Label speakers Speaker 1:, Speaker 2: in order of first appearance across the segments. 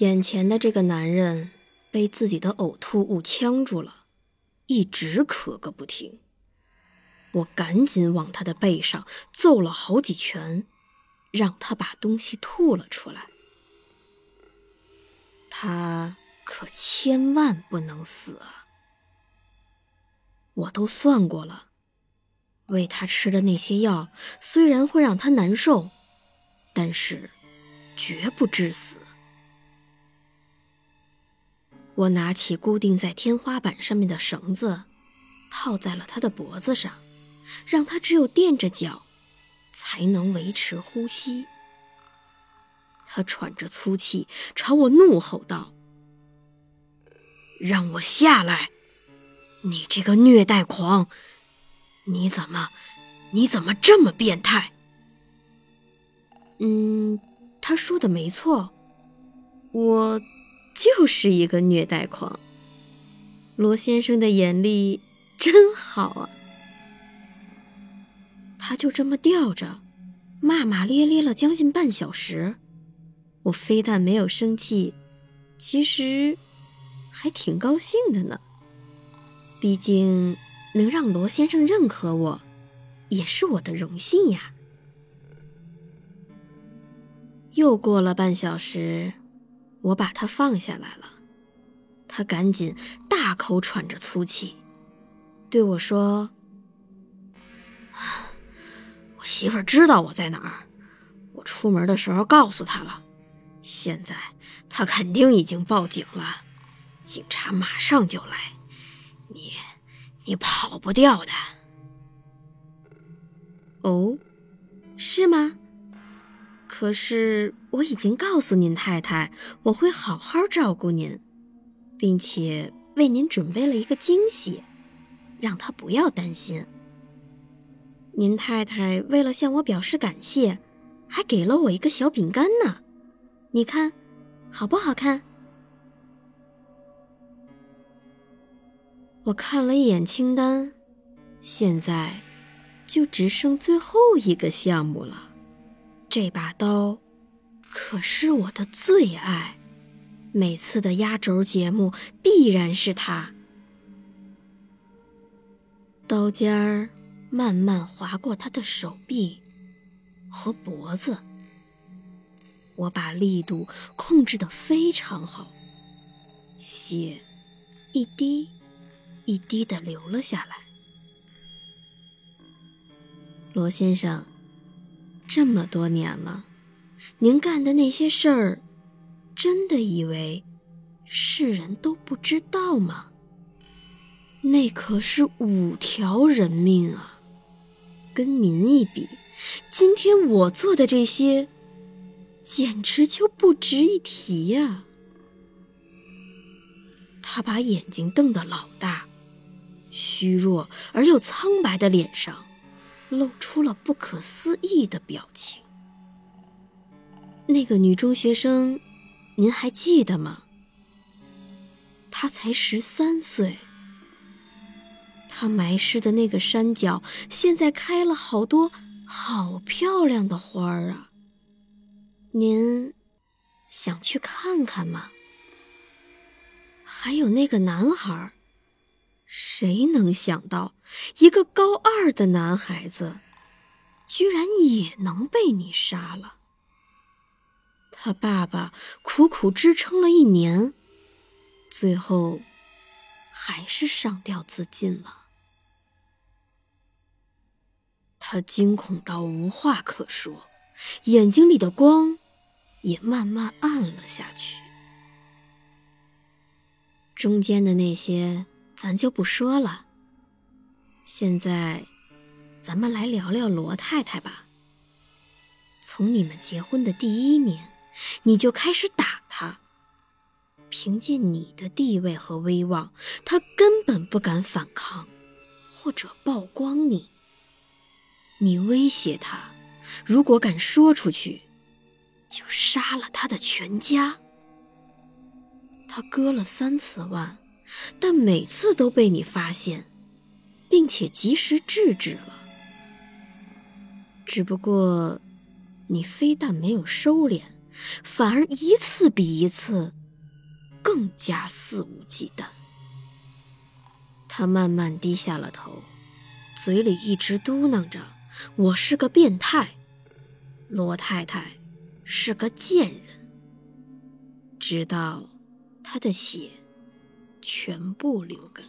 Speaker 1: 眼前的这个男人被自己的呕吐物呛住了，一直咳个不停。我赶紧往他的背上揍了好几拳，让他把东西吐了出来。他可千万不能死啊！我都算过了，喂他吃的那些药虽然会让他难受，但是绝不致死。我拿起固定在天花板上面的绳子，套在了他的脖子上，让他只有垫着脚，才能维持呼吸。他喘着粗气，朝我怒吼道：“让我下来！你这个虐待狂！你怎么，你怎么这么变态？”嗯，他说的没错，我。就是一个虐待狂。罗先生的眼力真好啊！他就这么吊着，骂骂咧咧了将近半小时。我非但没有生气，其实还挺高兴的呢。毕竟能让罗先生认可我，也是我的荣幸呀。又过了半小时。我把他放下来了，他赶紧大口喘着粗气，对我说：“我媳妇知道我在哪儿，我出门的时候告诉她了，现在她肯定已经报警了，警察马上就来，你你跑不掉的。”哦，是吗？可是我已经告诉您太太，我会好好照顾您，并且为您准备了一个惊喜，让她不要担心。您太太为了向我表示感谢，还给了我一个小饼干呢，你看，好不好看？我看了一眼清单，现在就只剩最后一个项目了。这把刀可是我的最爱，每次的压轴节目必然是它。刀尖儿慢慢划过他的手臂和脖子，我把力度控制的非常好，血一滴一滴的流了下来。罗先生。这么多年了，您干的那些事儿，真的以为世人都不知道吗？那可是五条人命啊！跟您一比，今天我做的这些，简直就不值一提呀！他把眼睛瞪得老大，虚弱而又苍白的脸上。露出了不可思议的表情。那个女中学生，您还记得吗？她才十三岁。她埋尸的那个山脚，现在开了好多好漂亮的花儿啊！您想去看看吗？还有那个男孩。谁能想到，一个高二的男孩子，居然也能被你杀了？他爸爸苦苦支撑了一年，最后还是上吊自尽了。他惊恐到无话可说，眼睛里的光也慢慢暗了下去。中间的那些。咱就不说了。现在，咱们来聊聊罗太太吧。从你们结婚的第一年，你就开始打他。凭借你的地位和威望，他根本不敢反抗，或者曝光你。你威胁他，如果敢说出去，就杀了他的全家。他割了三次腕，但每次都被你发现，并且及时制止了。只不过，你非但没有收敛，反而一次比一次更加肆无忌惮。他慢慢低下了头，嘴里一直嘟囔着：“我是个变态，罗太太是个贱人。”直到他的血全部流干。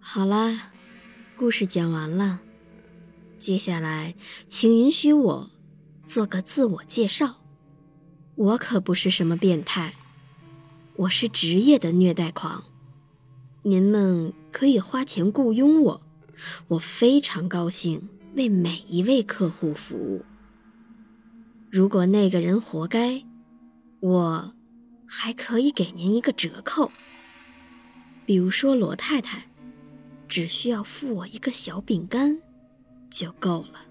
Speaker 1: 好啦。故事讲完了，接下来请允许我做个自我介绍。我可不是什么变态，我是职业的虐待狂。您们可以花钱雇佣我，我非常高兴为每一位客户服务。如果那个人活该，我还可以给您一个折扣，比如说罗太太。只需要付我一个小饼干，就够了。